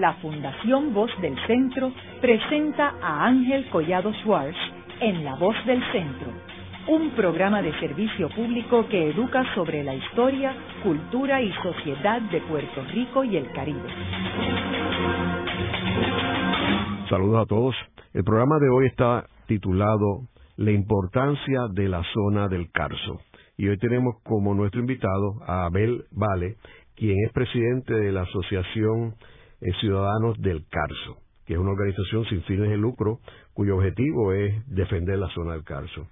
la Fundación Voz del Centro presenta a Ángel Collado Schwartz en La Voz del Centro, un programa de servicio público que educa sobre la historia, cultura y sociedad de Puerto Rico y el Caribe. Saludos a todos. El programa de hoy está titulado La importancia de la zona del Carso. Y hoy tenemos como nuestro invitado a Abel Vale, quien es presidente de la Asociación eh, Ciudadanos del Carso, que es una organización sin fines de lucro cuyo objetivo es defender la zona del Carso.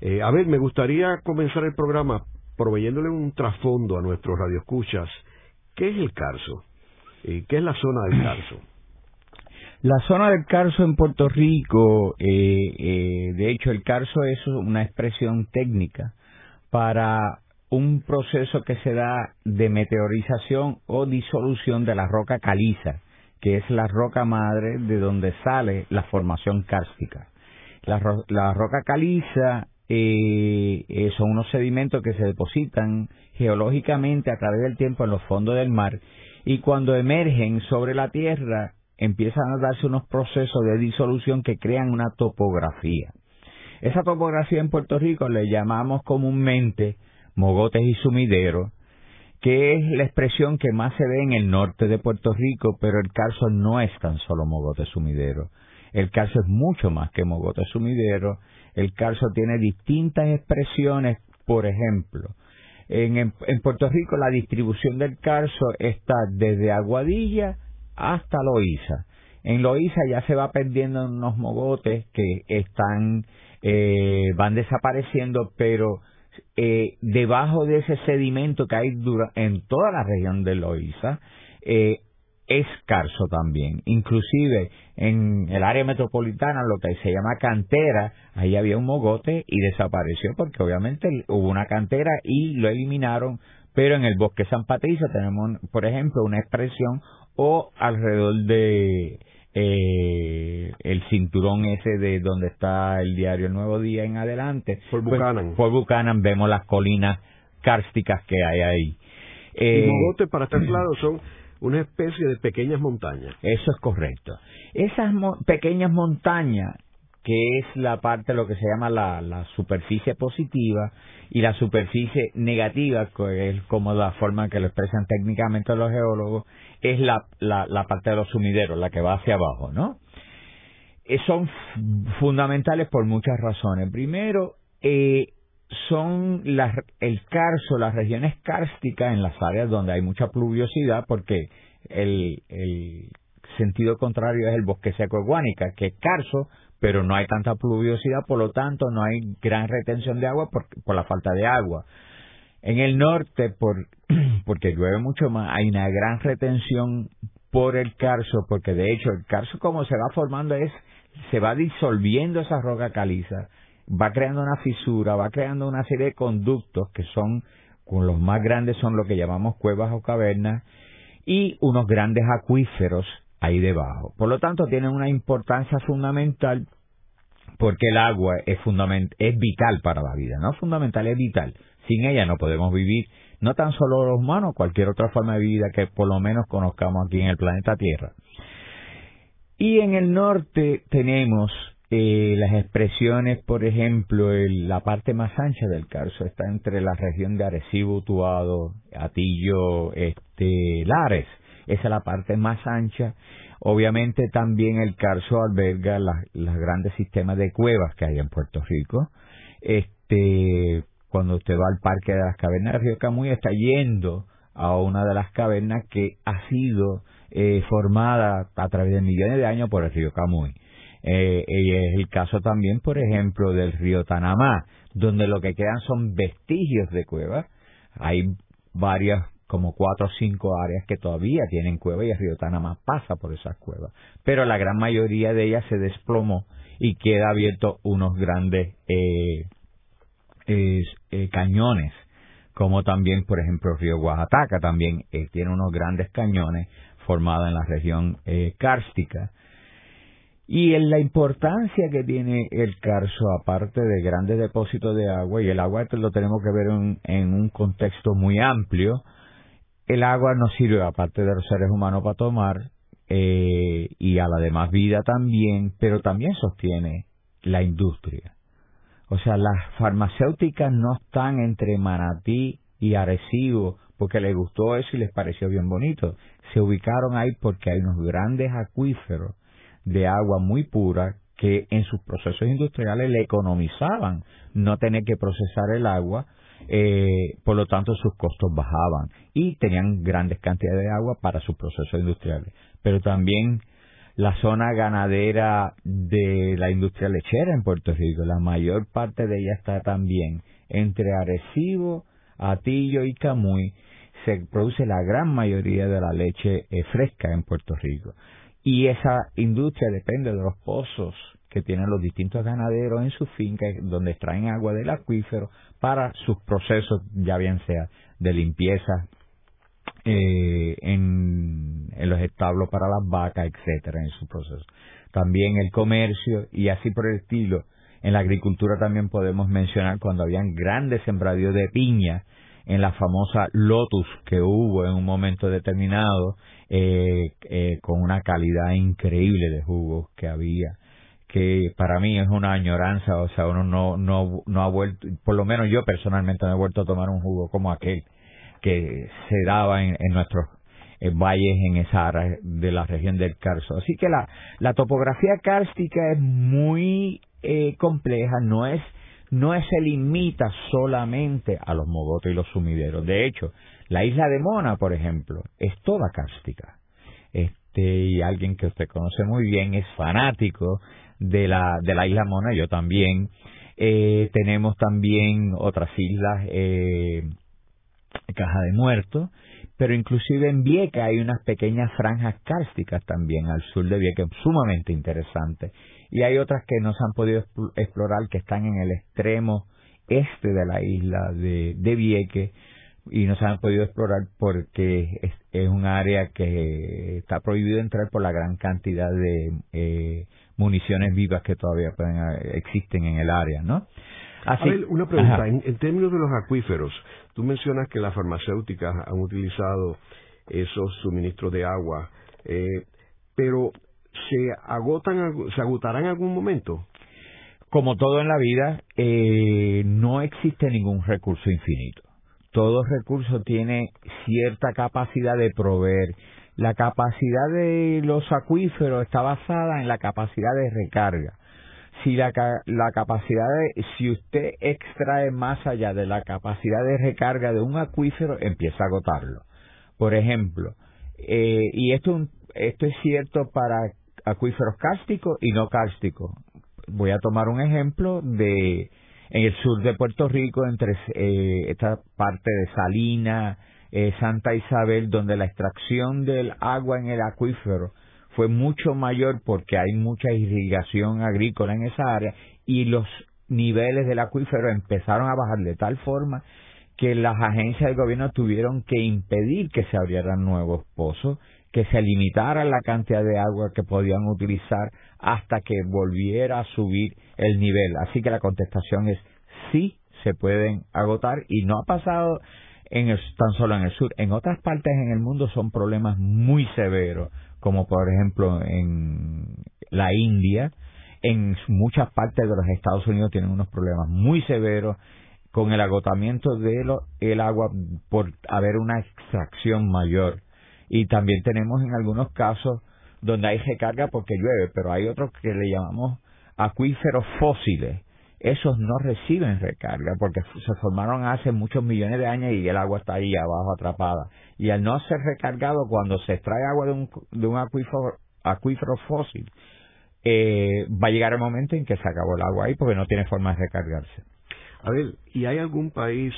Eh, a ver, me gustaría comenzar el programa proveyéndole un trasfondo a nuestros radioescuchas. ¿Qué es el Carso? ¿Y ¿Qué es la zona del Carso? La zona del Carso en Puerto Rico, eh, de hecho el Carso es una expresión técnica para un proceso que se da de meteorización o disolución de la roca caliza, que es la roca madre de donde sale la formación kárstica. La, roca caliza eh, eh, son unos sedimentos que se depositan geológicamente a través del tiempo en los fondos del mar y cuando emergen sobre la tierra empiezan a darse unos procesos de disolución que crean una topografía. Esa topografía en Puerto Rico le llamamos comúnmente mogotes y sumideros, que es la expresión que más se ve en el norte de Puerto Rico, pero el carso no es tan solo mogote sumidero. El carso es mucho más que mogote sumidero. El carso tiene distintas expresiones, por ejemplo, en, Puerto Rico la distribución del carso está desde Aguadilla hasta Loíza. En Loíza ya se va perdiendo unos mogotes que están eh, van desapareciendo, pero eh, debajo de ese sedimento que hay en toda la región de Loíza, eh, es escaso también. Inclusive en el área metropolitana, lo que se llama cantera, ahí había un mogote y desapareció porque obviamente hubo una cantera y lo eliminaron. Pero en el bosque San Patricio tenemos, por ejemplo, una expresión o alrededor de eh, el cinturón ese de donde está el diario El Nuevo Día en adelante. Por pues, Buchanan. por Buchanan vemos las colinas kársticas que hay ahí. Eh, y para estar claro, son una especie de pequeñas montañas. Eso es correcto. Esas pequeñas montañas, que es la parte lo que se llama la, la superficie positiva y la superficie negativa, que es como la forma que lo expresan técnicamente los geólogos, es la, la, parte de los sumideros, la que va hacia abajo, ¿no? Eh, son fundamentales por muchas razones. Primero, eh, son las, el carso, las regiones kársticas en las áreas donde hay mucha pluviosidad, porque el sentido contrario es el bosque seco de que es carso, pero no hay tanta pluviosidad, por lo tanto no hay gran retención de agua por, por la falta de agua. En el norte, por, porque llueve mucho más, hay una gran retención por el carso, porque de hecho el carso como se va formando es, se va disolviendo esa roca caliza, va creando una fisura, va creando una serie de conductos que son, con los más grandes son lo que llamamos cuevas o cavernas, y unos grandes acuíferos ahí debajo. Por lo tanto, tienen una importancia fundamental porque el agua es, fundament es vital para la vida, no fundamental, es vital. Sin ella no podemos vivir, no tan solo los humanos, cualquier otra forma de vida que por lo menos conozcamos aquí en el planeta Tierra. Y en el norte tenemos eh, las expresiones, por ejemplo, la parte más ancha del Carso está entre la región de Arecibo, Tuado, Atillo, este, Lares. Esa es la parte más ancha. Obviamente también el Carso alberga los grandes sistemas de cuevas que hay en Puerto Rico. Este, cuando usted va al Parque de las Cavernas del Río Camuy, está yendo a una de las cavernas que ha sido eh, formada a través de millones de años por el río Camuy. Eh, y es el caso también, por ejemplo, del río Tanamá, donde lo que quedan son vestigios de cuevas. Hay varias, como cuatro o cinco áreas que todavía tienen cuevas y el río Tanamá pasa por esas cuevas. Pero la gran mayoría de ellas se desplomó y queda abierto unos grandes eh, eh, cañones, como también, por ejemplo, el río Oaxaca también eh, tiene unos grandes cañones formados en la región eh, kárstica. Y en la importancia que tiene el carso, aparte de grandes depósitos de agua, y el agua lo tenemos que ver en, un contexto muy amplio, el agua nos sirve, aparte de los seres humanos, para tomar, eh, y a la demás vida también, pero también sostiene la industria. O sea, las farmacéuticas no están entre Manatí y Arecibo porque les gustó eso y les pareció bien bonito. Se ubicaron ahí porque hay unos grandes acuíferos de agua muy pura que en sus procesos industriales le economizaban no tener que procesar el agua, eh, por lo tanto sus costos bajaban y tenían grandes cantidades de agua para sus procesos industriales. Pero también la zona ganadera de la industria lechera en Puerto Rico, la mayor parte de ella está también entre Arecibo, Atillo y Camuy, se produce la gran mayoría de la leche eh, fresca en Puerto Rico. Y esa industria depende de los pozos que tienen los distintos ganaderos en sus fincas, donde extraen agua del acuífero para sus procesos, ya bien sea de limpieza eh, en, los establos para las vacas, etcétera, en su proceso. También el comercio y así por el estilo. En la agricultura también podemos mencionar cuando habían grandes sembradíos de piña en la famosa Lotus que hubo en un momento determinado, eh, eh, con una calidad increíble de jugos que había que para mí es una añoranza, o sea, uno no, no, no ha vuelto, por lo menos yo personalmente no he vuelto a tomar un jugo como aquel que se daba en, nuestros eh, valles en esa de la región del Carso. Así que la, la topografía kárstica es muy eh, compleja, no es no se limita solamente a los mogotes y los sumideros. De hecho, la isla de Mona, por ejemplo, es toda cárstica. Este, y alguien que usted conoce muy bien es fanático de la, de la isla Mona, yo también. Eh, tenemos también otras islas, eh, Caja de Muertos, pero inclusive en Vieca hay unas pequeñas franjas cársticas también al sur de Vieca, sumamente interesantes. Y hay otras que no se han podido explorar, que están en el extremo este de la isla de, de Vieque, y no se han podido explorar porque es, un área que está prohibido entrar por la gran cantidad de eh, municiones vivas que todavía pueden, eh, existen en el área, ¿no? Así, a ver, una pregunta, en, términos de los acuíferos, tú mencionas que las farmacéuticas han utilizado esos suministros de agua, eh, pero ¿se agotan, se agotarán en algún momento? Como todo en la vida, eh, no existe ningún recurso infinito. Todo recurso tiene cierta capacidad de proveer la capacidad de los acuíferos está basada en la capacidad de recarga. Si la, la capacidad de, si usted extrae más allá de la capacidad de recarga de un acuífero, empieza a agotarlo. Por ejemplo, eh, y esto, esto es cierto para acuíferos cársticos y no cársticos. Voy a tomar un ejemplo de en el sur de Puerto Rico, entre eh, esta parte de Salina, eh, Santa Isabel, donde la extracción del agua en el acuífero fue mucho mayor porque hay mucha irrigación agrícola en esa área y los niveles del acuífero empezaron a bajar de tal forma que las agencias del gobierno tuvieron que impedir que se abrieran nuevos pozos, que se limitara la cantidad de agua que podían utilizar hasta que volviera a subir el nivel. Así que la contestación es sí se pueden agotar y no ha pasado en tan solo en el sur. En otras partes en el mundo son problemas muy severos, como por ejemplo en la India, en muchas partes de los Estados Unidos tienen unos problemas muy severos con el agotamiento del agua por haber una extracción mayor. Y también tenemos en algunos casos donde hay recarga porque llueve, pero hay otros que le llamamos acuíferos fósiles, esos no reciben recarga porque se formaron hace muchos millones de años y el agua está ahí abajo atrapada. Y al no ser recargado, cuando se extrae agua de un, de un acuífero, acuífero fósil, eh, va a llegar el momento en que se acabó el agua ahí porque no tiene forma de recargarse. A ver, ¿y hay algún país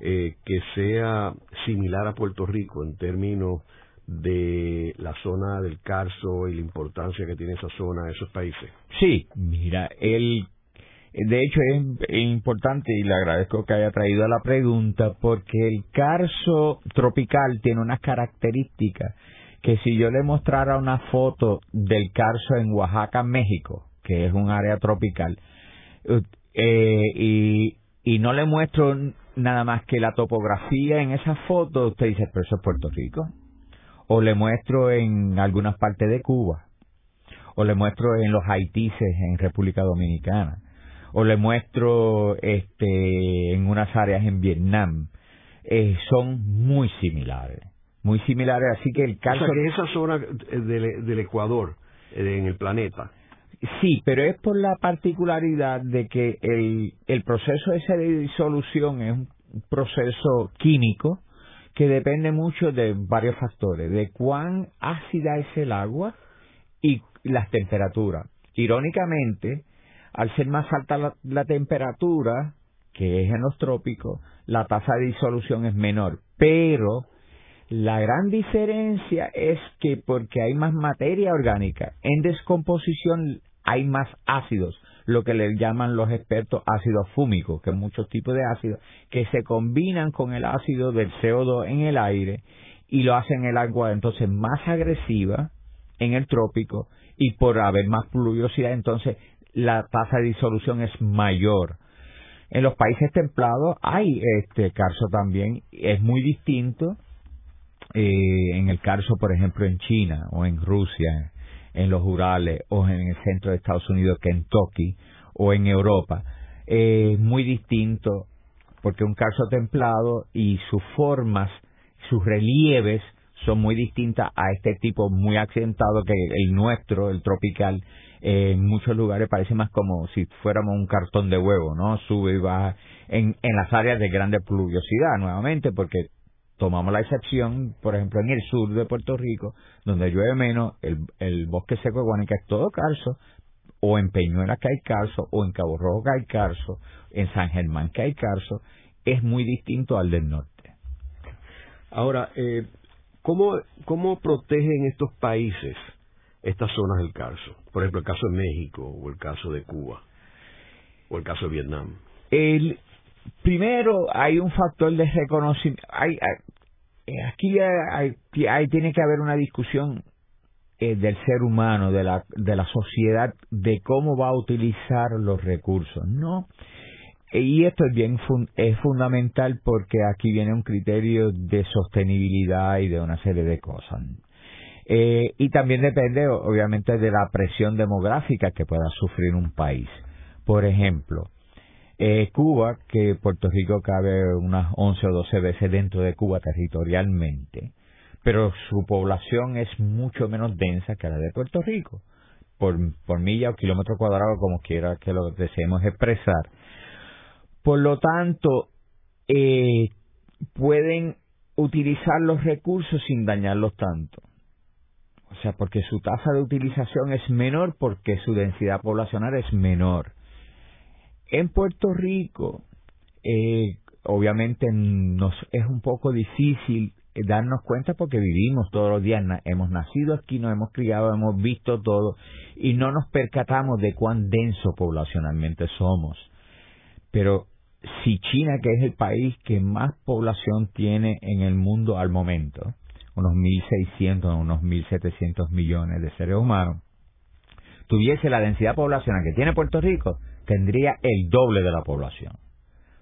eh, que sea similar a Puerto Rico en términos de la zona del Carso y la importancia que tiene esa zona, esos países? Sí, mira, el de hecho, es importante y le agradezco que haya traído la pregunta porque el carso tropical tiene unas características que si yo le mostrara una foto del carso en Oaxaca, México, que es un área tropical, eh, y, no le muestro nada más que la topografía en esa foto, usted dice, pero eso es Puerto Rico. o le muestro en algunas partes de Cuba, o le muestro en los Haitises en República Dominicana, o le muestro este, en unas áreas en Vietnam, eh, son muy similares, muy similares, así que el caso... O que esa zona del, Ecuador, eh, en el planeta, Sí, pero es por la particularidad de que el, el proceso ese de disolución es un proceso químico que depende mucho de varios factores, de cuán ácida es el agua y las temperaturas. Irónicamente, al ser más alta la, temperatura, que es en los trópicos, la tasa de disolución es menor. Pero la gran diferencia es que porque hay más materia orgánica en descomposición hay más ácidos, lo que le llaman los expertos ácidos fúmicos, que muchos tipos de ácidos, que se combinan con el ácido del CO2 en el aire y lo hacen el agua entonces más agresiva en el trópico y por haber más pluviosidad entonces la tasa de disolución es mayor. En los países templados hay este carso también, es muy distinto eh, en el carso, por ejemplo, en China o en Rusia, en los Urales o en el centro de Estados Unidos, Kentucky o en Europa. Es muy distinto porque un carso templado y sus formas, sus relieves son muy distintas a este tipo muy accidentado que el nuestro, el tropical, en muchos lugares parece más como si fuéramos un cartón de huevo, ¿no? Sube y baja en, en las áreas de grande pluviosidad, nuevamente, porque tomamos la excepción, por ejemplo, en el sur de Puerto Rico, donde llueve menos, el, el bosque seco de Guanica es todo calzo, o en Peñuelas que hay calzo, o en Cabo Rojo que hay calzo, en San Germán que hay calzo, es muy distinto al del norte. Ahora, eh, ¿cómo, ¿cómo protegen estos países estas zonas del calzo? Por ejemplo, el caso de México, o el caso de Cuba, o el caso de Vietnam. El, primero hay un factor de reconocimiento. Hay, eh, aquí hay, tiene que haber una discusión eh, del ser humano, de la, de la sociedad, de cómo va a utilizar los recursos. No. Y esto es bien es fundamental porque aquí viene un criterio de sostenibilidad y de una serie de cosas. Eh, y también depende, obviamente, de la presión demográfica que pueda sufrir un país. Por ejemplo, eh, Cuba, que Puerto Rico cabe unas 11 o 12 veces dentro de Cuba territorialmente, pero su población es mucho menos densa que la de Puerto Rico, por, por milla o kilómetro cuadrado, como quiera que lo deseemos expresar. Por lo tanto, eh, pueden utilizar los recursos sin dañarlos tanto. O sea, porque su tasa de utilización es menor porque su densidad poblacional es menor. En Puerto Rico, eh, obviamente nos es un poco difícil darnos cuenta porque vivimos todos los días, hemos nacido aquí, nos hemos criado, hemos visto todo y no nos percatamos de cuán denso poblacionalmente somos. Pero si China, que es el país que más población tiene en el mundo al momento, unos 1.600, unos 1.700 millones de seres humanos, tuviese la densidad poblacional que tiene Puerto Rico, tendría el doble de la población.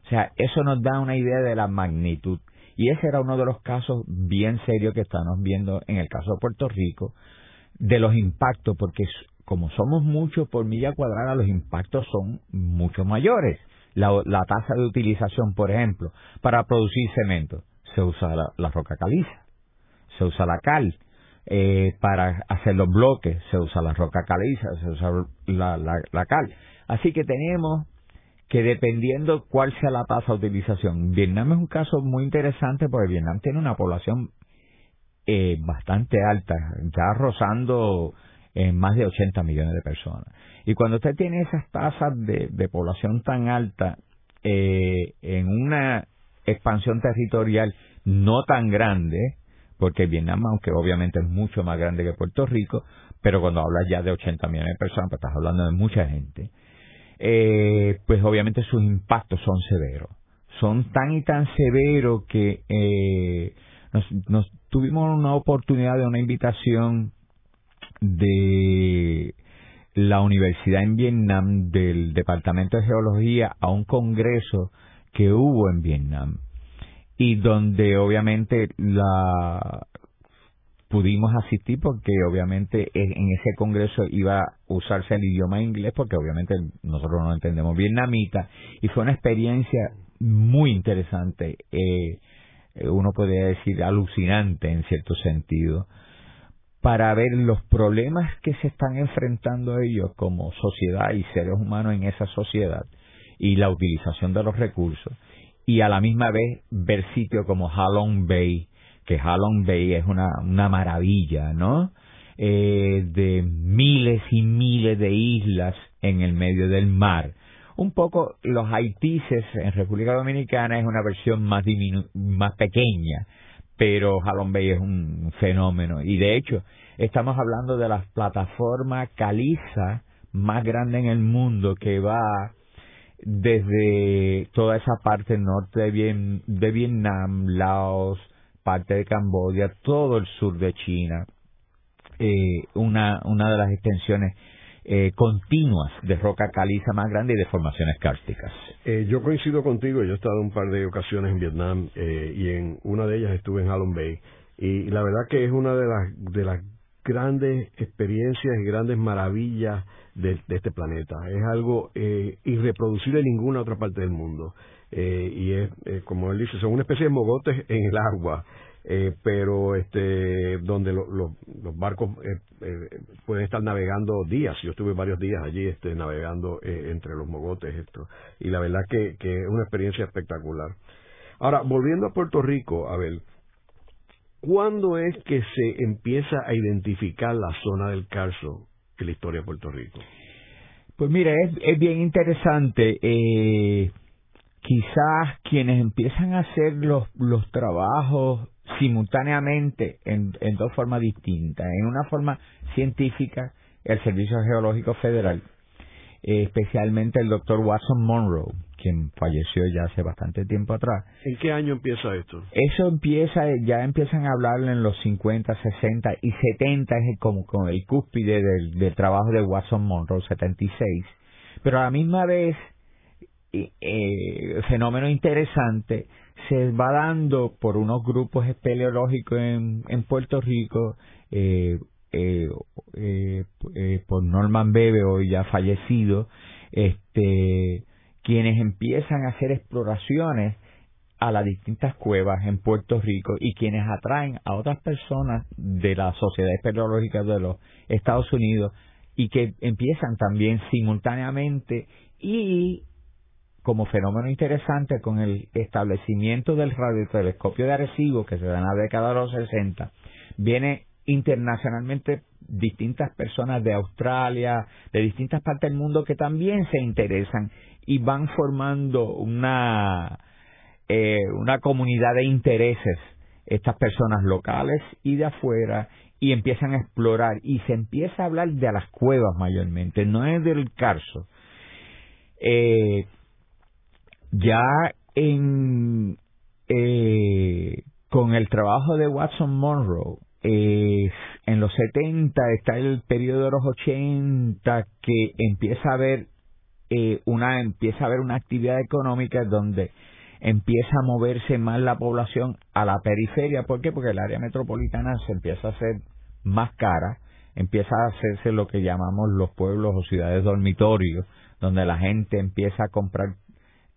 O sea, eso nos da una idea de la magnitud. Y ese era uno de los casos bien serios que estamos viendo en el caso de Puerto Rico, de los impactos, porque como somos muchos por milla cuadrada, los impactos son mucho mayores. La, tasa de utilización, por ejemplo, para producir cemento, se usa la, roca caliza, se usa la cal, eh, para hacer los bloques se usa la roca caliza, se usa la, la cal. Así que tenemos que dependiendo cuál sea la tasa de utilización, Vietnam es un caso muy interesante porque Vietnam tiene una población eh, bastante alta, ya rozando eh, más de 80 millones de personas. Y cuando usted tiene esas tasas de, población tan alta eh, en una expansión territorial no tan grande, porque Vietnam, aunque obviamente es mucho más grande que Puerto Rico, pero cuando hablas ya de 80 millones de personas, pues estás hablando de mucha gente eh, pues obviamente sus impactos son severos. Son tan y tan severos que eh, nos, tuvimos una oportunidad de una invitación de la universidad en Vietnam, del Departamento de Geología, a un congreso que hubo en Vietnam y donde obviamente la pudimos asistir porque obviamente en ese congreso iba a usarse el idioma inglés porque obviamente nosotros no entendemos vietnamita y fue una experiencia muy interesante, eh, uno podría decir alucinante en cierto sentido, para ver los problemas que se están enfrentando ellos como sociedad y seres humanos en esa sociedad y la utilización de los recursos y a la misma vez ver sitios como Halong Bay, que Halong Bay es una, una maravilla, ¿no? Eh, de miles y miles de islas en el medio del mar. Un poco los haitises en República Dominicana es una versión más, más pequeña pero Halong Bay es un fenómeno. Y de hecho, estamos hablando de la plataforma caliza más grande en el mundo que va desde toda esa parte norte de, de Vietnam, Laos, parte de Camboya, todo el sur de China. Eh, una, una de las extensiones eh, continuas de roca caliza más grande y de formaciones cársticas. Eh, yo coincido contigo, yo he estado un par de ocasiones en Vietnam eh, y en una de ellas estuve en Halong Bay y la verdad que es una de las, de las grandes experiencias y grandes maravillas de, este planeta. Es algo irreproducible en ninguna otra parte del mundo. y es, como él dice, son una especie de mogotes en el agua. Eh, pero este donde los barcos eh, eh, pueden estar navegando días yo estuve varios días allí este navegando entre los mogotes esto y la verdad que, que es una experiencia espectacular ahora volviendo a Puerto Rico a ver ¿cuándo es que se empieza a identificar la zona del Carso en la historia de Puerto Rico? Pues mira, es, es bien interesante. quizás quienes empiezan a hacer los, los trabajos simultáneamente en, en dos formas distintas. En una forma científica, el Servicio Geológico Federal, eh, especialmente el doctor Watson Monroe, quien falleció ya hace bastante tiempo atrás. ¿En qué año empieza esto? Eso empieza, ya empiezan a hablar en los 50, 60 y 70, es como con el cúspide del, del trabajo de Watson Monroe, 76. Pero a la misma vez, eh, fenómeno interesante, se va dando por unos grupos espeleológicos en, en Puerto Rico, eh, eh, eh, eh, por Norman Bebe, hoy ya fallecido, este, quienes empiezan a hacer exploraciones a las distintas cuevas en Puerto Rico y quienes atraen a otras personas de la Sociedad Espeleológica de los Estados Unidos y que empiezan también simultáneamente y como fenómeno interesante con el establecimiento del radiotelescopio de Arecibo que se da en la década de los 60, viene internacionalmente distintas personas de Australia, de distintas partes del mundo que también se interesan y van formando una, eh, una comunidad de intereses, estas personas locales y de afuera, y empiezan a explorar y se empieza a hablar de las cuevas mayormente, no es del Carso. Eh, ya en eh, con el trabajo de Watson Monroe eh, en los 70 está el periodo de los 80 que empieza a haber eh, una empieza a haber una actividad económica donde empieza a moverse más la población a la periferia ¿por qué? porque el área metropolitana se empieza a hacer más cara empieza a hacerse lo que llamamos los pueblos o ciudades dormitorios donde la gente empieza a comprar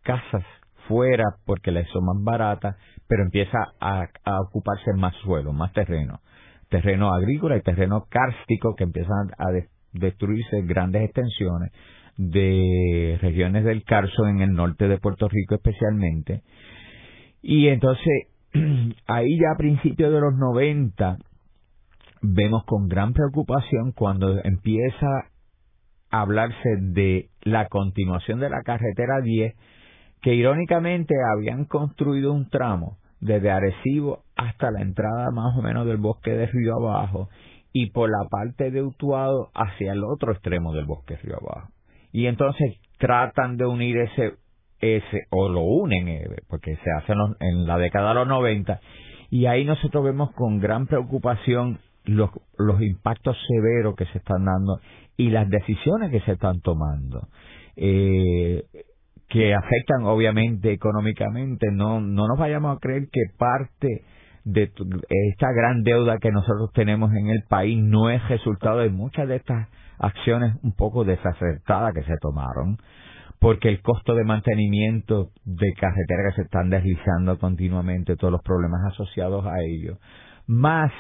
casas fuera porque les son más baratas, pero empieza a, ocuparse más suelo, más terreno. Terreno agrícola y terreno kárstico que empiezan a destruirse grandes extensiones de regiones del Carso en el norte de Puerto Rico especialmente. Y entonces, ahí ya a principios de los 90, vemos con gran preocupación cuando empieza a hablarse de la continuación de la carretera 10 que irónicamente habían construido un tramo desde Arecibo hasta la entrada más o menos del bosque de Río Abajo y por la parte de Utuado hacia el otro extremo del bosque Río Abajo. Y entonces tratan de unir ese, ese o lo unen, eh, porque se hace en, la década de los 90, y ahí nosotros vemos con gran preocupación los, los impactos severos que se están dando y las decisiones que se están tomando. Eh, que afectan obviamente económicamente, no, no nos vayamos a creer que parte de esta gran deuda que nosotros tenemos en el país no es resultado de muchas de estas acciones un poco desacertadas que se tomaron, porque el costo de mantenimiento de carreteras que se están deslizando continuamente, todos los problemas asociados a ello, más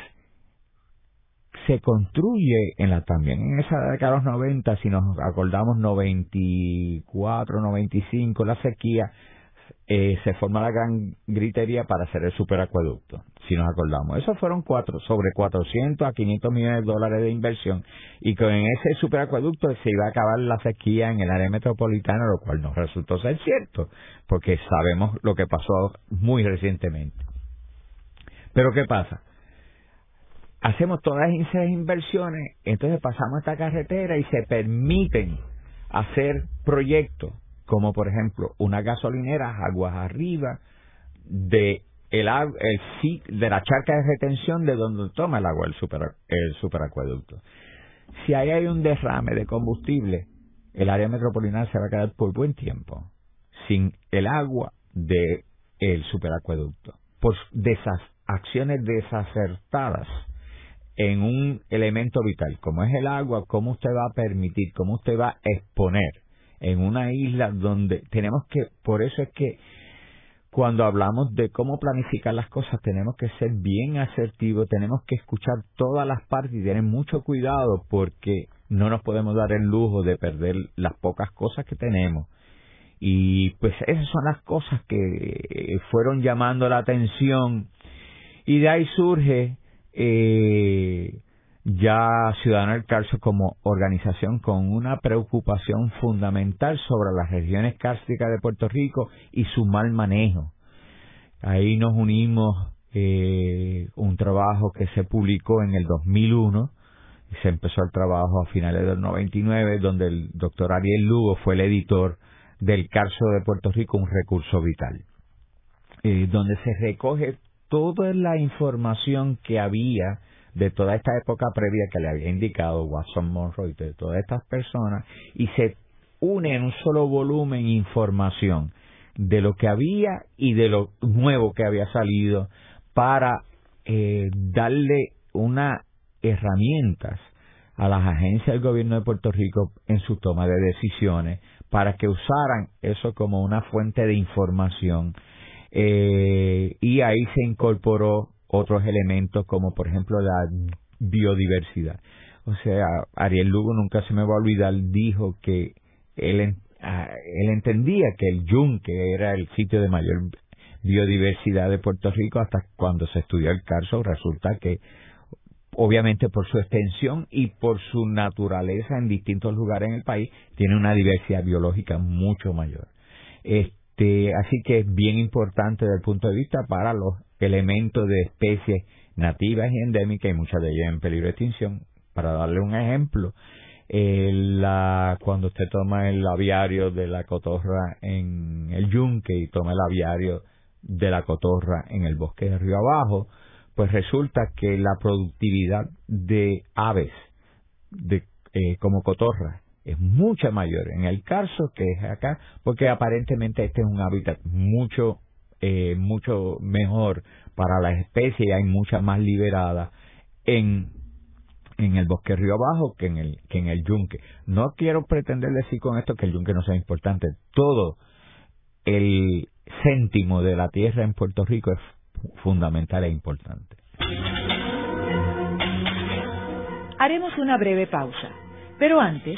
se construye en la también en esa década de los 90, si nos acordamos 94, 95, la sequía, eh, se forma la gran gritería para hacer el superacueducto, si nos acordamos. Esos fueron cuatro, sobre 400 a 500 millones de dólares de inversión y con ese superacueducto se iba a acabar la sequía en el área metropolitana, lo cual no resultó ser cierto, porque sabemos lo que pasó muy recientemente. Pero ¿qué pasa? Hacemos todas esas inversiones, entonces pasamos esta carretera y se permiten hacer proyectos como por ejemplo una gasolinera aguas arriba de el, el de la charca de retención de donde toma el agua el super el superacueducto. Si ahí hay un derrame de combustible, el área metropolitana se va a quedar por buen tiempo sin el agua de el superacueducto por de esas acciones desacertadas en un elemento vital como es el agua, cómo usted va a permitir, cómo usted va a exponer en una isla donde tenemos que, por eso es que cuando hablamos de cómo planificar las cosas tenemos que ser bien asertivos, tenemos que escuchar todas las partes y tener mucho cuidado porque no nos podemos dar el lujo de perder las pocas cosas que tenemos. Y pues esas son las cosas que fueron llamando la atención y de ahí surge eh, ya Ciudadano del Carso como organización con una preocupación fundamental sobre las regiones cársticas de Puerto Rico y su mal manejo. Ahí nos unimos eh, un trabajo que se publicó en el 2001 y se empezó el trabajo a finales del 99 donde el doctor Ariel Lugo fue el editor del Carso de Puerto Rico, un recurso vital, eh, donde se recoge toda la información que había de toda esta época previa que le había indicado Watson Monroe y de todas estas personas y se une en un solo volumen información de lo que había y de lo nuevo que había salido para eh, darle unas herramientas a las agencias del gobierno de Puerto Rico en su toma de decisiones para que usaran eso como una fuente de información eh, y ahí se incorporó otros elementos como por ejemplo la biodiversidad. O sea, Ariel Lugo nunca se me va a olvidar, dijo que él, ah, él entendía que el Yunque era el sitio de mayor biodiversidad de Puerto Rico hasta cuando se estudió el caso resulta que obviamente por su extensión y por su naturaleza en distintos lugares en el país tiene una diversidad biológica mucho mayor. Este, así que es bien importante desde el punto de vista para los elementos de especies nativas y endémicas y muchas de ellas en peligro de extinción. Para darle un ejemplo, la, cuando usted toma el aviario de la cotorra en el yunque y toma el aviario de la cotorra en el bosque de Río Abajo, pues resulta que la productividad de aves de, eh, como cotorra es mucha mayor en el Carso que es acá, porque aparentemente este es un hábitat mucho eh, mucho mejor para la especie y hay muchas más liberadas en en el bosque río abajo que en el que en el yunque. No quiero pretender decir con esto que el yunque no sea importante. Todo el céntimo de la tierra en Puerto Rico es fundamental e importante. Haremos una breve pausa, pero antes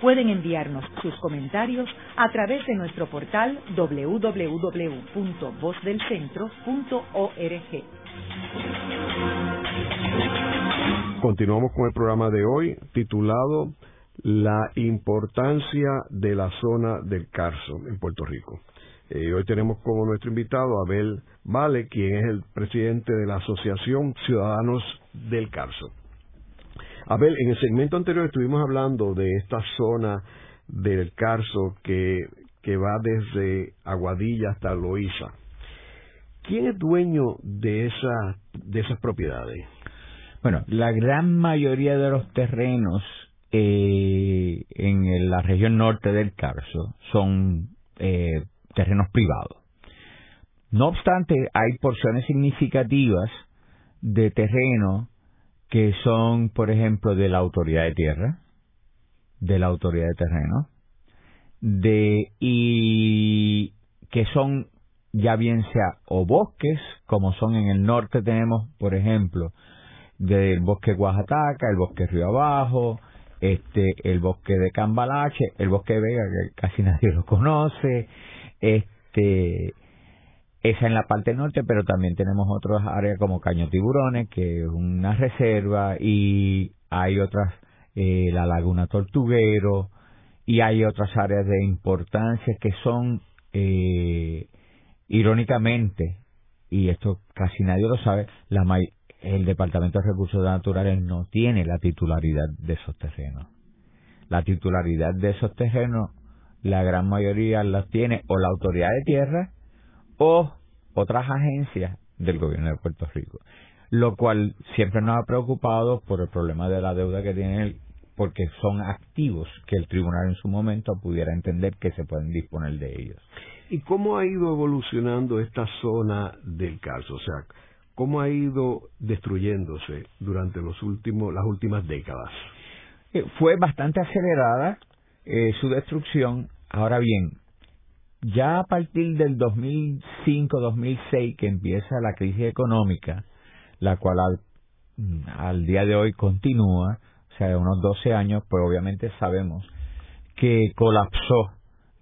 Pueden enviarnos sus comentarios a través de nuestro portal www.vozdelcentro.org. Continuamos con el programa de hoy titulado La importancia de la zona del Carso en Puerto Rico. Eh, hoy tenemos como nuestro invitado a Abel Vale, quien es el presidente de la Asociación Ciudadanos del Carso. A ver, en el segmento anterior estuvimos hablando de esta zona del Carso que, que va desde Aguadilla hasta Loíza. ¿Quién es dueño de, esa, de esas propiedades? Bueno, la gran mayoría de los terrenos eh, en la región norte del Carso son eh, terrenos privados. No obstante, hay porciones significativas de terreno que son, por ejemplo, de la autoridad de tierra, de la autoridad de terreno, de y que son ya bien sea o bosques, como son en el norte tenemos, por ejemplo, del bosque Oaxaca, el bosque Río Abajo, este, el bosque de Cambalache, el bosque de Vega, que casi nadie lo conoce, este, esa en la parte norte, pero también tenemos otras áreas como Caño Tiburones, que es una reserva, y hay otras, eh, la Laguna Tortuguero, y hay otras áreas de importancia que son, eh, irónicamente, y esto casi nadie lo sabe, la, el Departamento de Recursos Naturales no tiene la titularidad de esos terrenos. La titularidad de esos terrenos, la gran mayoría las tiene o la Autoridad de Tierra o otras agencias del gobierno de Puerto Rico. Lo cual siempre nos ha preocupado por el problema de la deuda que tiene porque son activos que el tribunal en su momento pudiera entender que se pueden disponer de ellos. ¿Y cómo ha ido evolucionando esta zona del caso? O sea, ¿Cómo ha ido destruyéndose durante los últimos, las últimas décadas? Eh, fue bastante acelerada eh, su destrucción. Ahora bien, ya a partir del 2005-2006 que empieza la crisis económica, la cual al, día de hoy continúa, o sea, de unos 12 años, pues obviamente sabemos que colapsó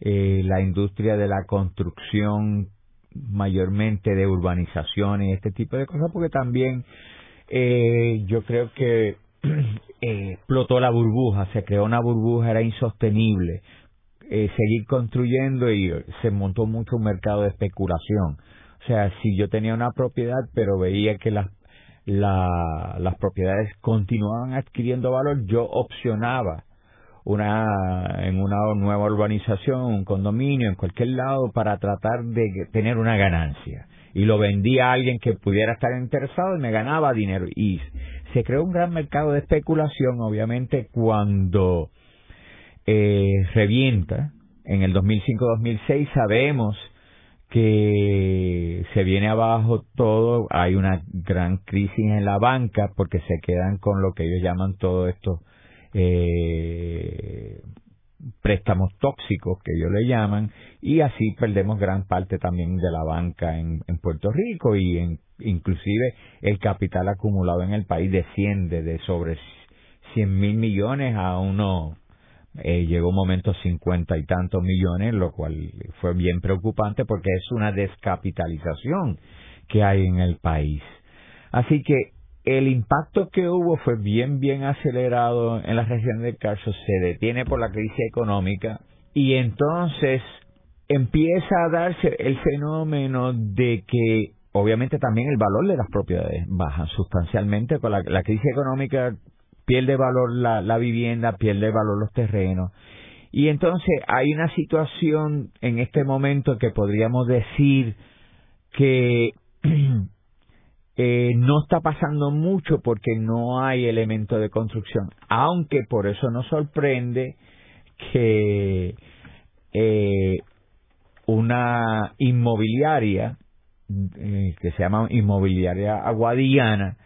eh, la industria de la construcción mayormente de urbanización y este tipo de cosas, porque también eh, yo creo que eh, explotó la burbuja, se creó una burbuja, era insostenible eh, seguir construyendo y se montó mucho un mercado de especulación. O sea, si yo tenía una propiedad, pero veía que las, la, las propiedades continuaban adquiriendo valor, yo opcionaba una en una nueva urbanización, un condominio, en cualquier lado para tratar de tener una ganancia. Y lo vendía a alguien que pudiera estar interesado y me ganaba dinero. Y se creó un gran mercado de especulación, obviamente, cuando eh, revienta en el 2005-2006 sabemos que se viene abajo todo, hay una gran crisis en la banca porque se quedan con lo que ellos llaman todo esto eh, préstamos tóxicos que ellos le llaman y así perdemos gran parte también de la banca en, Puerto Rico y en, inclusive el capital acumulado en el país desciende de sobre 100 mil millones a uno eh, llegó un momento cincuenta y tantos millones, lo cual fue bien preocupante porque es una descapitalización que hay en el país. Así que el impacto que hubo fue bien, bien acelerado en la región del Carso, se detiene por la crisis económica y entonces empieza a darse el fenómeno de que obviamente también el valor de las propiedades baja sustancialmente con la, crisis económica pierde valor la, la vivienda, pierde valor los terrenos. Y entonces hay una situación en este momento que podríamos decir que eh, no está pasando mucho porque no hay elemento de construcción, aunque por eso nos sorprende que eh, una inmobiliaria eh, que se llama inmobiliaria aguadiana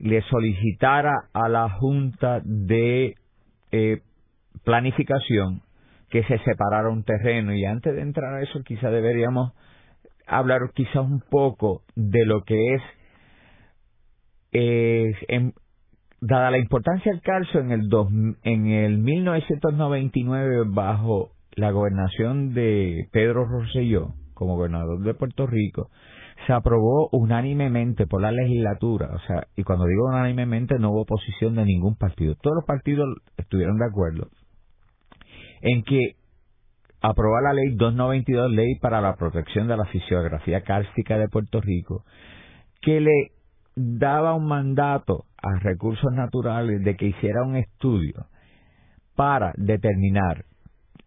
le solicitara a la Junta de Planificación que se separara un terreno. Y antes de entrar a eso quizá deberíamos hablar quizás un poco de lo que es eh, dada la importancia del calcio en el, dos, en el 1999 bajo la gobernación de Pedro Rosselló como gobernador de Puerto Rico, se aprobó unánimemente por la legislatura, o sea, y cuando digo unánimemente no hubo oposición de ningún partido, todos los partidos estuvieron de acuerdo en que aprobar la ley 292, ley para la protección de la fisiografía cárstica de Puerto Rico, que le daba un mandato a recursos naturales de que hiciera un estudio para determinar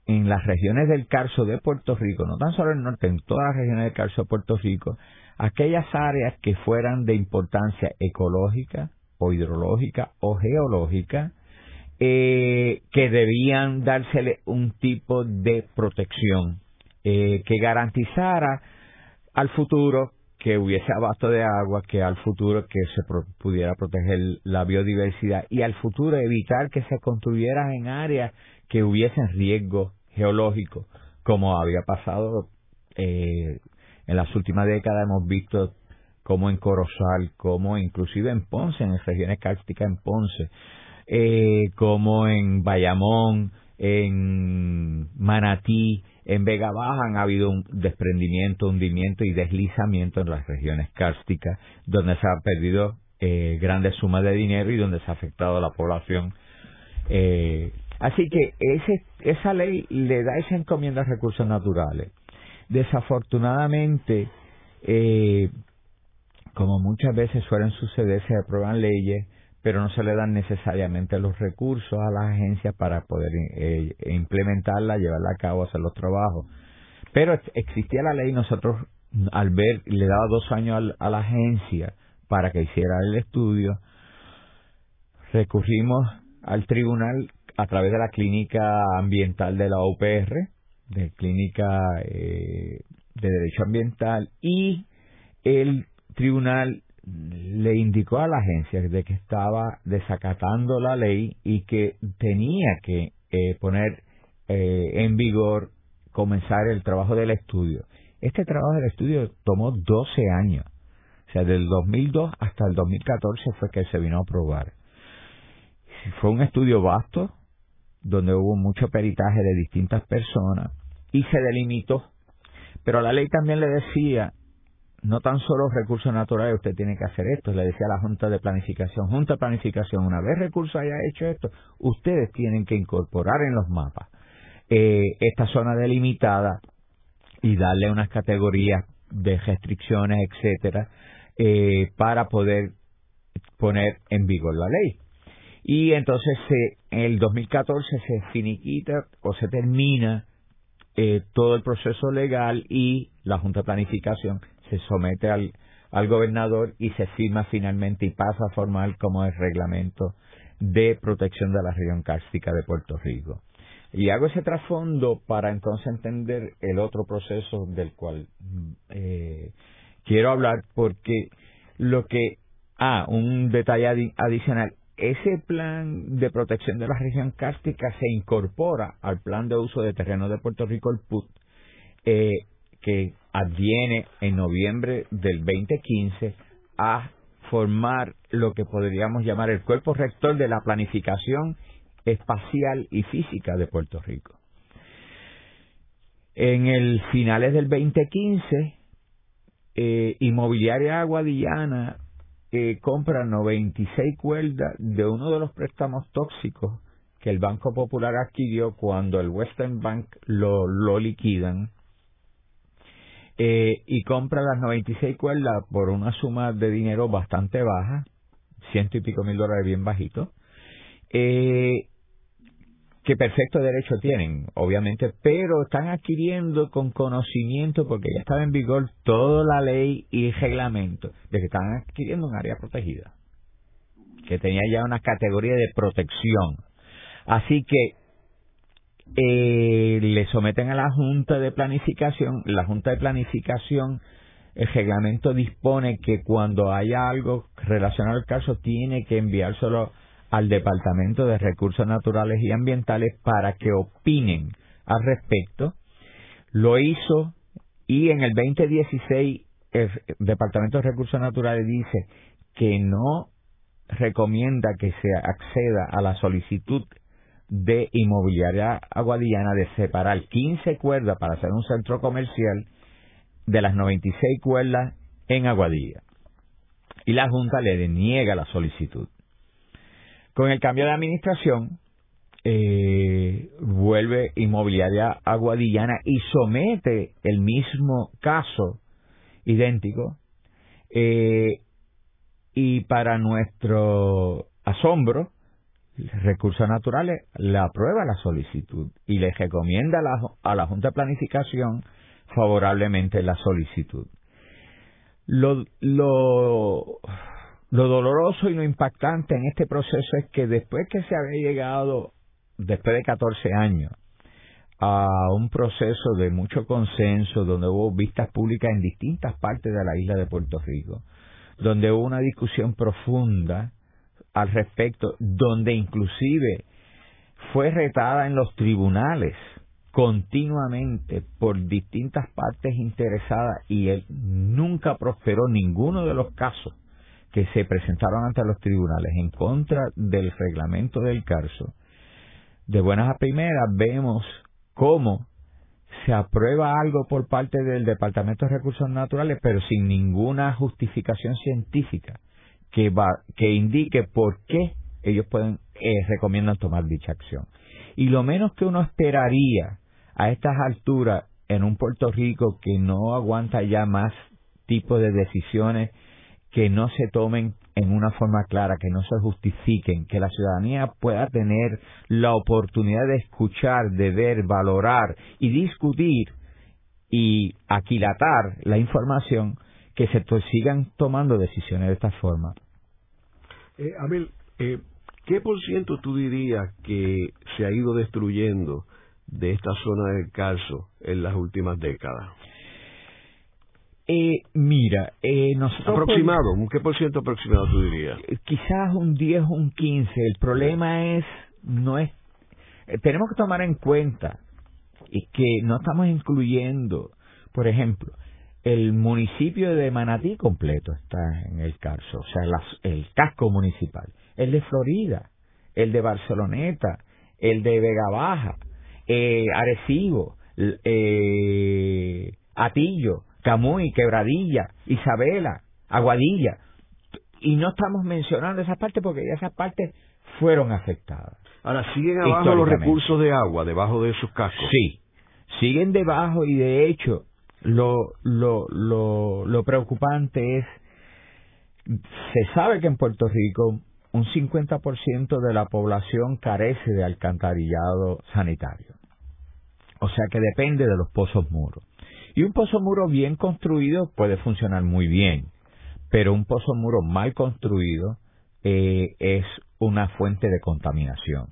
en las regiones del Carso de Puerto Rico, no tan solo en el norte, en todas las regiones del Carso de Puerto Rico, aquellas áreas que fueran de importancia ecológica o hidrológica o geológica, eh, que debían dársele un tipo de protección eh, que garantizara al futuro que hubiese abasto de agua, que al futuro que se pudiera proteger la biodiversidad y al futuro evitar que se construyeran en áreas que hubiesen riesgo geológico, como había pasado eh, en las últimas décadas hemos visto como en Corozal, como inclusive en Ponce, en regiones cársticas en Ponce, eh, como en Bayamón, en Manatí, en Vega Baja han habido un desprendimiento, hundimiento y deslizamiento en las regiones cársticas, donde se han perdido eh, grandes sumas de dinero y donde se ha afectado a la población. Eh, así que ese, esa ley le da esa encomienda a recursos naturales. Desafortunadamente, eh, como muchas veces suelen suceder, se aprueban leyes pero no se le dan necesariamente los recursos a las agencias para poder eh, implementarla, llevarla a cabo, hacer los trabajos. Pero existía la ley, nosotros al ver, le daba dos años a la agencia para que hiciera el estudio, recurrimos al tribunal a través de la clínica ambiental de la UPR, de clínica eh, de derecho ambiental, y el tribunal le indicó a la agencia de que estaba desacatando la ley y que tenía que eh, poner eh, en vigor, comenzar el trabajo del estudio. Este trabajo del estudio tomó 12 años. O sea, del 2002 hasta el 2014 fue que se vino a aprobar. Fue un estudio vasto, donde hubo mucho peritaje de distintas personas y se delimitó. Pero la ley también le decía no tan solo recursos naturales, usted tiene que hacer esto, le decía a la Junta de Planificación, Junta de Planificación, una vez recursos haya hecho esto, ustedes tienen que incorporar en los mapas eh, esta zona delimitada y darle unas categorías de restricciones, etcétera, eh, para poder poner en vigor la ley. Y entonces en el 2014 se finiquita o se termina eh, todo el proceso legal y la Junta de Planificación se somete al, al gobernador y se firma finalmente y pasa a formar como el reglamento de protección de la región cárstica de Puerto Rico. Y hago ese trasfondo para entonces entender el otro proceso del cual eh, quiero hablar porque lo que, ah, un detalle adicional, ese plan de protección de la región cárstica se incorpora al plan de uso de terreno de Puerto Rico, el PUT, eh, que adviene en noviembre del 2015 a formar lo que podríamos llamar el cuerpo rector de la planificación espacial y física de Puerto Rico. En el finales del 2015, eh, Inmobiliaria Aguadillana eh, compra 96 cuerdas de uno de los préstamos tóxicos que el Banco Popular adquirió cuando el Western Bank lo, lo liquidan eh, y compra las 96 cuerdas por una suma de dinero bastante baja, ciento y pico mil dólares bien bajito, eh, que perfecto derecho tienen, obviamente, pero están adquiriendo con conocimiento, porque ya estaba en vigor toda la ley y reglamento, de que están adquiriendo un área protegida, que tenía ya una categoría de protección. Así que eh, le someten a la Junta de Planificación. La Junta de Planificación, el reglamento dispone que cuando haya algo relacionado al caso, tiene que enviárselo al Departamento de Recursos Naturales y Ambientales para que opinen al respecto. Lo hizo y en el 2016 el Departamento de Recursos Naturales dice que no recomienda que se acceda a la solicitud de Inmobiliaria Aguadillana de separar 15 cuerdas para hacer un centro comercial de las 96 cuerdas en Aguadilla. Y la Junta le deniega la solicitud. Con el cambio de administración, eh, vuelve Inmobiliaria Aguadillana y somete el mismo caso idéntico eh, y para nuestro asombro, Recursos Naturales le aprueba la solicitud y le recomienda a la, Junta de Planificación favorablemente la solicitud. Lo, lo doloroso y lo impactante en este proceso es que después que se había llegado, después de 14 años, a un proceso de mucho consenso, donde hubo vistas públicas en distintas partes de la isla de Puerto Rico, donde hubo una discusión profunda al respecto, donde inclusive fue retada en los tribunales continuamente por distintas partes interesadas y él nunca prosperó ninguno de los casos que se presentaron ante los tribunales en contra del reglamento del CARSO. De buenas a primeras vemos cómo se aprueba algo por parte del Departamento de Recursos Naturales, pero sin ninguna justificación científica que, va, que indique por qué ellos pueden eh, recomiendan tomar dicha acción. Y lo menos que uno esperaría a estas alturas en un Puerto Rico que no aguanta ya más tipo de decisiones que no se tomen en una forma clara, que no se justifiquen, que la ciudadanía pueda tener la oportunidad de escuchar, de ver, valorar y discutir y aquilatar la información, que se sigan tomando decisiones de esta forma. Eh, Abel, eh, ¿qué por ciento tú dirías que se ha ido destruyendo de esta zona del calzo en las últimas décadas? Eh, mira, eh, nosotros... Aproximado, ¿un qué por ciento aproximado tú dirías? Eh, quizás un 10 o un 15. El problema es, no es... Eh, tenemos que tomar en cuenta que no estamos incluyendo, por ejemplo, el municipio de Manatí completo está en el caso, o sea, el casco municipal, el de Florida, el de Barceloneta, el de Vega Baja, eh, Arecibo, eh, Atillo, Camuy, Quebradilla, Isabela, Aguadilla. Y no estamos mencionando esas partes porque ya esas partes fueron afectadas. Ahora, ¿siguen abajo los recursos de agua, debajo de esos cascos? Sí, siguen debajo y de hecho lo, lo, lo, lo preocupante es, se sabe que en Puerto Rico un 50% de la población carece de alcantarillado sanitario. O sea que depende de los pozos muros. Y un pozo muro bien construido puede funcionar muy bien, pero un pozo muro mal construido eh, es una fuente de contaminación.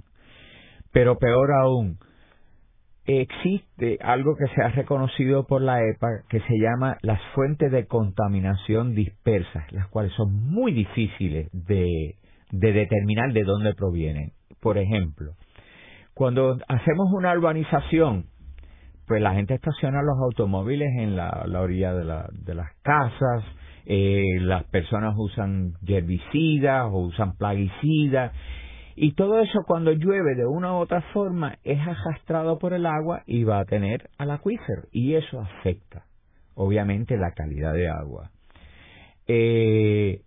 Pero peor aún, existe algo que se ha reconocido por la EPA que se llama las fuentes de contaminación dispersas, las cuales son muy difíciles de, de determinar de dónde provienen. Por ejemplo, cuando hacemos una urbanización, pues la gente estaciona los automóviles en la, orilla de, la, de, las casas, eh, las personas usan herbicidas o usan plaguicidas, y todo eso cuando llueve de una u otra forma es arrastrado por el agua y va a tener al acuífero, y eso afecta, obviamente, la calidad de agua. Eh,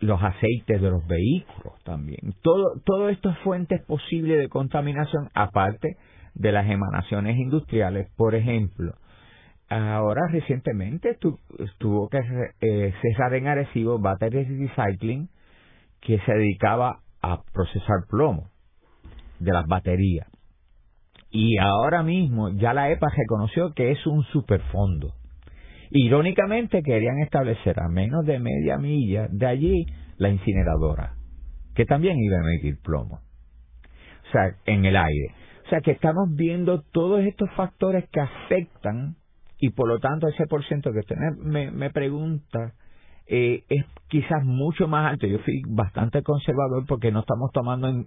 los aceites de los vehículos también. Todo, todo esto es fuentes posibles de contaminación, aparte de las emanaciones industriales. Por ejemplo, ahora recientemente tuvo que eh, en Arecibo Battery Recycling, que se dedicaba a procesar plomo de las baterías. Y ahora mismo ya la EPA reconoció que es un superfondo. Irónicamente querían establecer a menos de media milla de allí la incineradora, que también iba a emitir plomo. O sea, en el aire. O sea que estamos viendo todos estos factores que afectan y por lo tanto ese porcentaje que usted me, me pregunta eh, es quizás mucho más alto. Yo fui bastante conservador porque no estamos tomando en,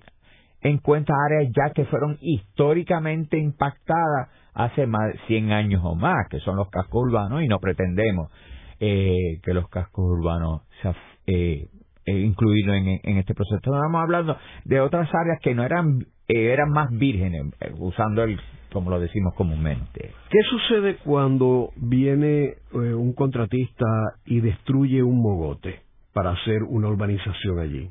en cuenta áreas ya que fueron históricamente impactadas hace más de 100 años o más, que son los cascos urbanos, y no pretendemos eh, que los cascos urbanos se eh, eh, incluidos en, en, este proceso. Estamos hablando de otras áreas que no eran eh, eran más vírgenes, eh, usando el como lo decimos comúnmente. ¿Qué sucede cuando viene un contratista y destruye un mogote para hacer una urbanización allí?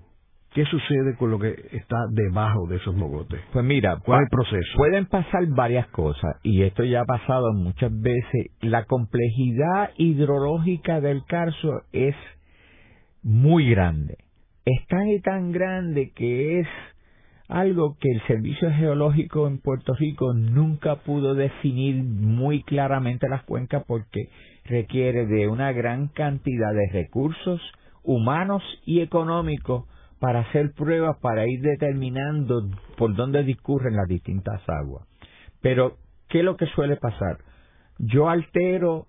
¿Qué sucede con lo que está debajo de esos mogotes? Pues mira, ¿cuál es el proceso? Pueden pasar varias cosas y esto ya ha pasado muchas veces. La complejidad hidrológica del Carso es muy grande. Es tan y tan grande que es algo que el Servicio Geológico en Puerto Rico nunca pudo definir muy claramente las cuencas porque requiere de una gran cantidad de recursos humanos y económicos para hacer pruebas para ir determinando por dónde discurren las distintas aguas. Pero, ¿qué es lo que suele pasar? Yo altero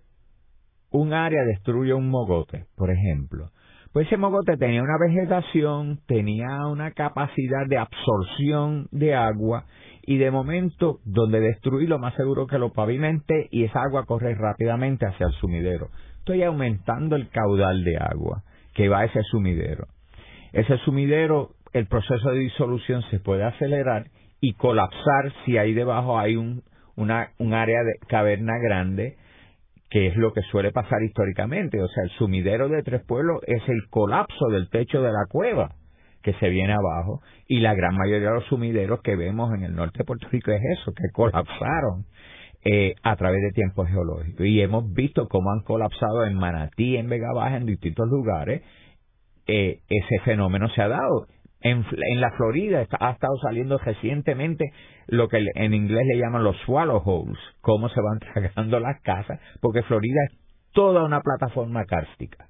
un área, destruyo un mogote, por ejemplo. Pues ese mogote tenía una vegetación, tenía una capacidad de absorción de agua y de momento donde destruí lo más seguro que lo pavimente y esa agua corre rápidamente hacia el sumidero. Estoy aumentando el caudal de agua que va a ese sumidero. Ese sumidero, el proceso de disolución se puede acelerar y colapsar si ahí debajo hay un, una, un área de caverna grande que es lo que suele pasar históricamente. O sea, el sumidero de Tres Pueblos es el colapso del techo de la cueva que se viene abajo y la gran mayoría de los sumideros que vemos en el norte de Puerto Rico es eso, que colapsaron eh, a través de tiempos geológicos. Y hemos visto cómo han colapsado en Manatí, en Vega Baja, en distintos lugares. Eh, ese fenómeno se ha dado. En, en la Florida ha estado saliendo recientemente lo que en inglés le llaman los swallow holes, cómo se van tragando las casas, porque Florida es toda una plataforma cárstica.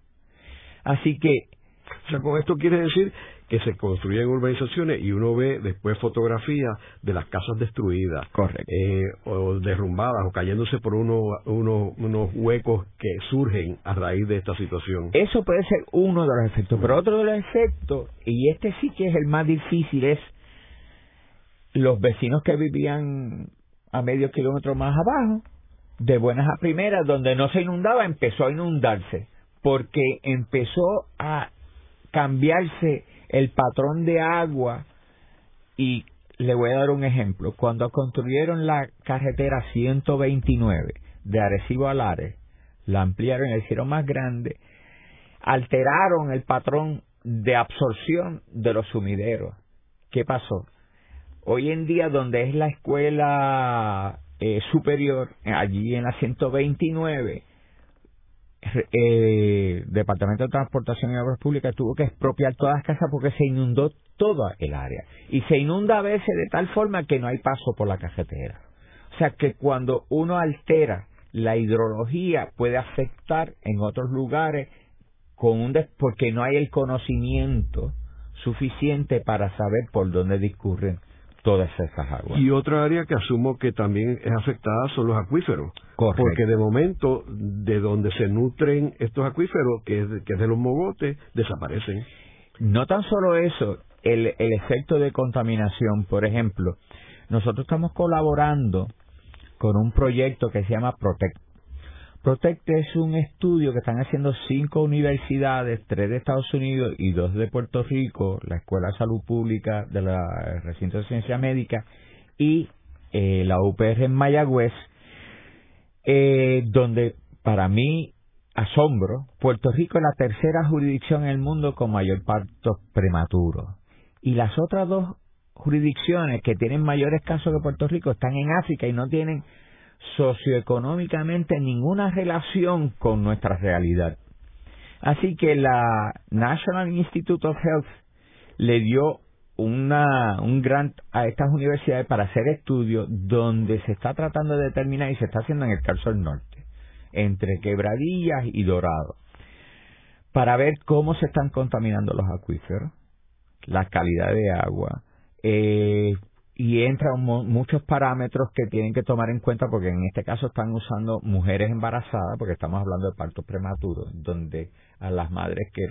Así que... O sea, con esto quiere decir que se construyen urbanizaciones y uno ve después fotografías de las casas destruidas eh, o derrumbadas o cayéndose por uno, unos huecos que surgen a raíz de esta situación. Eso puede ser uno de los efectos, pero otro de los efectos, y este sí que es el más difícil, es los vecinos que vivían a medio kilómetro más abajo, de buenas a primeras, donde no se inundaba, empezó a inundarse, porque empezó a cambiarse el patrón de agua y le voy a dar un ejemplo. Cuando construyeron la carretera 129 de Arecibo a Lares, la ampliaron y la hicieron más grande, alteraron el patrón de absorción de los sumideros. ¿Qué pasó? Hoy en día, donde es la escuela eh, superior, allí en la 129, eh, Departamento de Transportación y Obras Públicas tuvo que expropiar todas las casas porque se inundó toda el área. Y se inunda a veces de tal forma que no hay paso por la cajetera. O sea que cuando uno altera la hidrología puede afectar en otros lugares con un porque no hay el conocimiento suficiente para saber por dónde discurren todas esas aguas. Y otra área que asumo que también es afectada son los acuíferos. Porque de momento, de donde se nutren estos acuíferos, que es, que es de los mogotes, desaparecen. No tan solo eso, el, el efecto de contaminación, por ejemplo, nosotros estamos colaborando con un proyecto que se llama Protect Protect es un estudio que están haciendo cinco universidades, tres de Estados Unidos y dos de Puerto Rico, la Escuela de Salud Pública de la Recinto de Ciencia Médica y eh, la UPR en Mayagüez, eh, donde para mí asombro, Puerto Rico es la tercera jurisdicción en el mundo con mayor parto prematuro. Y las otras dos jurisdicciones que tienen mayores casos que Puerto Rico están en África y no tienen socioeconómicamente ninguna relación con nuestra realidad. Así que la National Institute of Health le dio una, un grant a estas universidades para hacer estudios donde se está tratando de determinar y se está haciendo en el caso del norte, entre quebradillas y dorado, para ver cómo se están contaminando los acuíferos, la calidad de agua, eh, y entran muchos parámetros que tienen que tomar en cuenta porque en este caso están usando mujeres embarazadas porque estamos hablando de partos prematuros donde a las madres que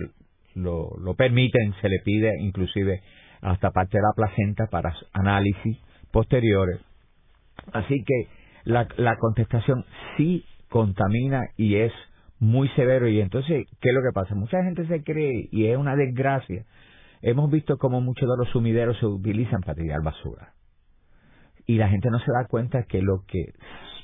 lo, permiten se le pide inclusive hasta parte de la placenta para análisis posteriores. Así que la, la contestación sí contamina y es muy severo. Y entonces qué es lo que pasa mucha gente se cree y es una desgracia hemos visto cómo muchos de los sumideros se utilizan para tirar basura y la gente no se da cuenta que lo que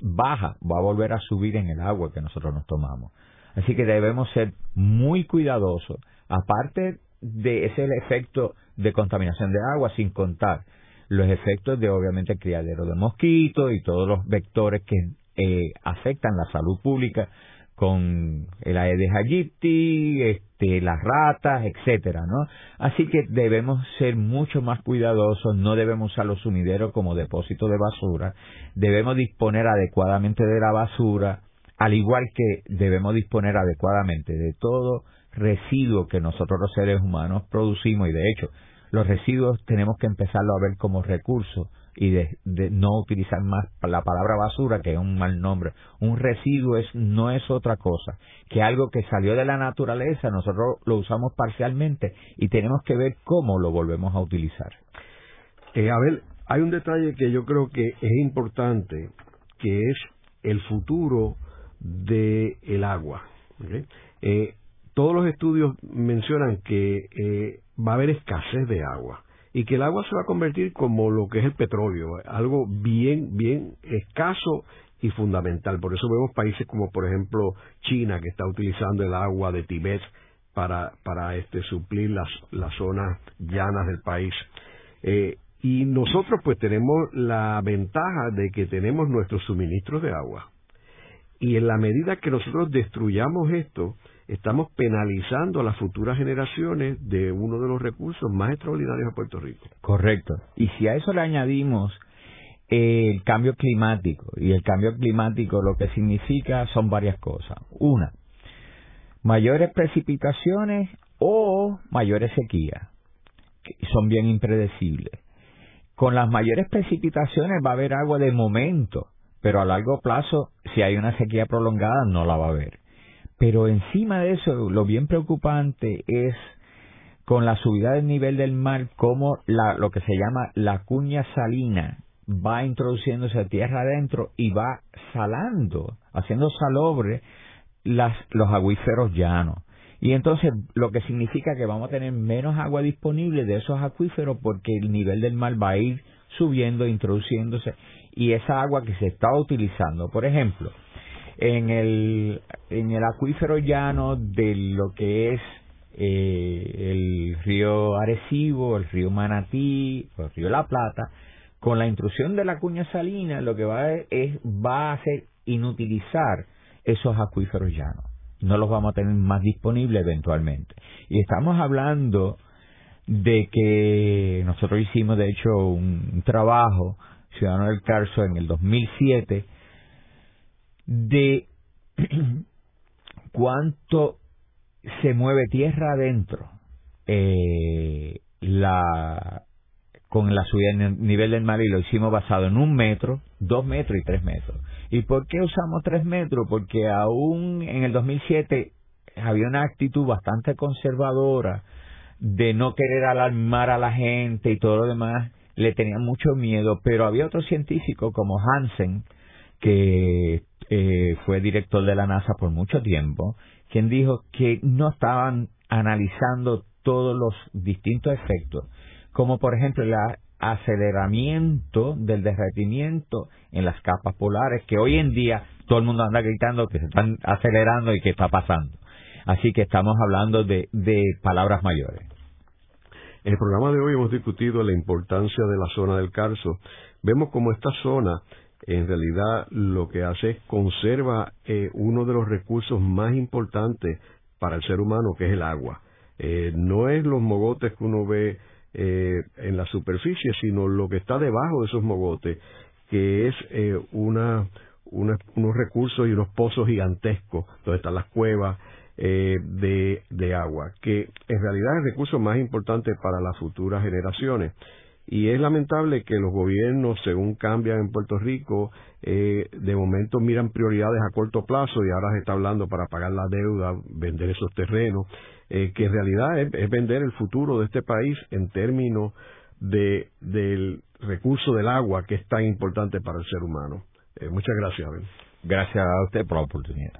baja va a volver a subir en el agua que nosotros nos tomamos. Así que debemos ser muy cuidadosos, aparte de ese efecto de contaminación de agua, sin contar los efectos de obviamente criadero de mosquitos y todos los vectores que eh, afectan la salud pública, con el Aedes aegypti, este, las ratas, etcétera, ¿no? Así que debemos ser mucho más cuidadosos, no debemos usar los sumideros como depósito de basura, debemos disponer adecuadamente de la basura, al igual que debemos disponer adecuadamente de todo residuo que nosotros los seres humanos producimos y de hecho los residuos tenemos que empezarlo a ver como recursos y de, no utilizar más la palabra basura, que es un mal nombre. Un residuo es, no es otra cosa que algo que salió de la naturaleza, nosotros lo usamos parcialmente y tenemos que ver cómo lo volvemos a utilizar. Eh, a ver, hay un detalle que yo creo que es importante, que es el futuro del el agua. Eh, todos los estudios mencionan que eh, va a haber escasez de agua y que el agua se va a convertir como lo que es el petróleo, algo bien, bien escaso y fundamental. Por eso vemos países como, por ejemplo, China, que está utilizando el agua de Tibet para, para este, suplir las, las zonas llanas del país. Eh, y nosotros pues tenemos la ventaja de que tenemos nuestros suministros de agua. Y en la medida que nosotros destruyamos esto, estamos penalizando a las futuras generaciones de uno de los recursos más extraordinarios de Puerto Rico. Correcto. Y si a eso le añadimos el cambio climático, y el cambio climático lo que significa son varias cosas. Una, mayores precipitaciones o mayores sequías, que son bien impredecibles. Con las mayores precipitaciones va a haber agua de momento, pero a largo plazo, si hay una sequía prolongada, no la va a haber. Pero encima de eso, lo bien preocupante es con la subida del nivel del mar, cómo la, lo que se llama la cuña salina va introduciéndose a tierra adentro y va salando, haciendo salobre las, los acuíferos llanos. Y entonces lo que significa que vamos a tener menos agua disponible de esos acuíferos porque el nivel del mar va a ir subiendo, introduciéndose y esa agua que se está utilizando, por ejemplo, en el, en el acuífero llano de lo que es eh, el río Arecibo, el río Manatí, el río La Plata, con la intrusión de la cuña salina lo que va a, es, va a hacer inutilizar esos acuíferos llanos. No los vamos a tener más disponibles eventualmente. Y estamos hablando de que nosotros hicimos de hecho un trabajo, Ciudadano del Carso, en el 2007, de cuánto se mueve tierra adentro eh, la con la subida en nivel del mar y lo hicimos basado en un metro, dos metros y tres metros. ¿Y por qué usamos tres metros? Porque aún en el 2007 había una actitud bastante conservadora de no querer alarmar a la gente y todo lo demás, le tenían mucho miedo, pero había otro científico como Hansen, que eh, fue director de la NASA por mucho tiempo, quien dijo que no estaban analizando todos los distintos efectos, como por ejemplo el aceleramiento del derretimiento en las capas polares, que hoy en día todo el mundo anda gritando que se están acelerando y que está pasando. Así que estamos hablando de, de palabras mayores. En el programa de hoy hemos discutido la importancia de la zona del Carso. Vemos como esta zona en realidad lo que hace es conserva eh, uno de los recursos más importantes para el ser humano, que es el agua. Eh, no es los mogotes que uno ve eh, en la superficie, sino lo que está debajo de esos mogotes, que es una, unos recursos y unos pozos gigantescos, donde están las cuevas de, de agua, que en realidad es el recurso más importante para las futuras generaciones. Y es lamentable que los gobiernos, según cambian en Puerto Rico, eh, de momento miran prioridades a corto plazo y ahora se está hablando para pagar la deuda, vender esos terrenos, eh, que en realidad es, vender el futuro de este país en términos de, del recurso del agua que es tan importante para el ser humano. Eh, muchas gracias, Abel. Gracias a usted por la oportunidad.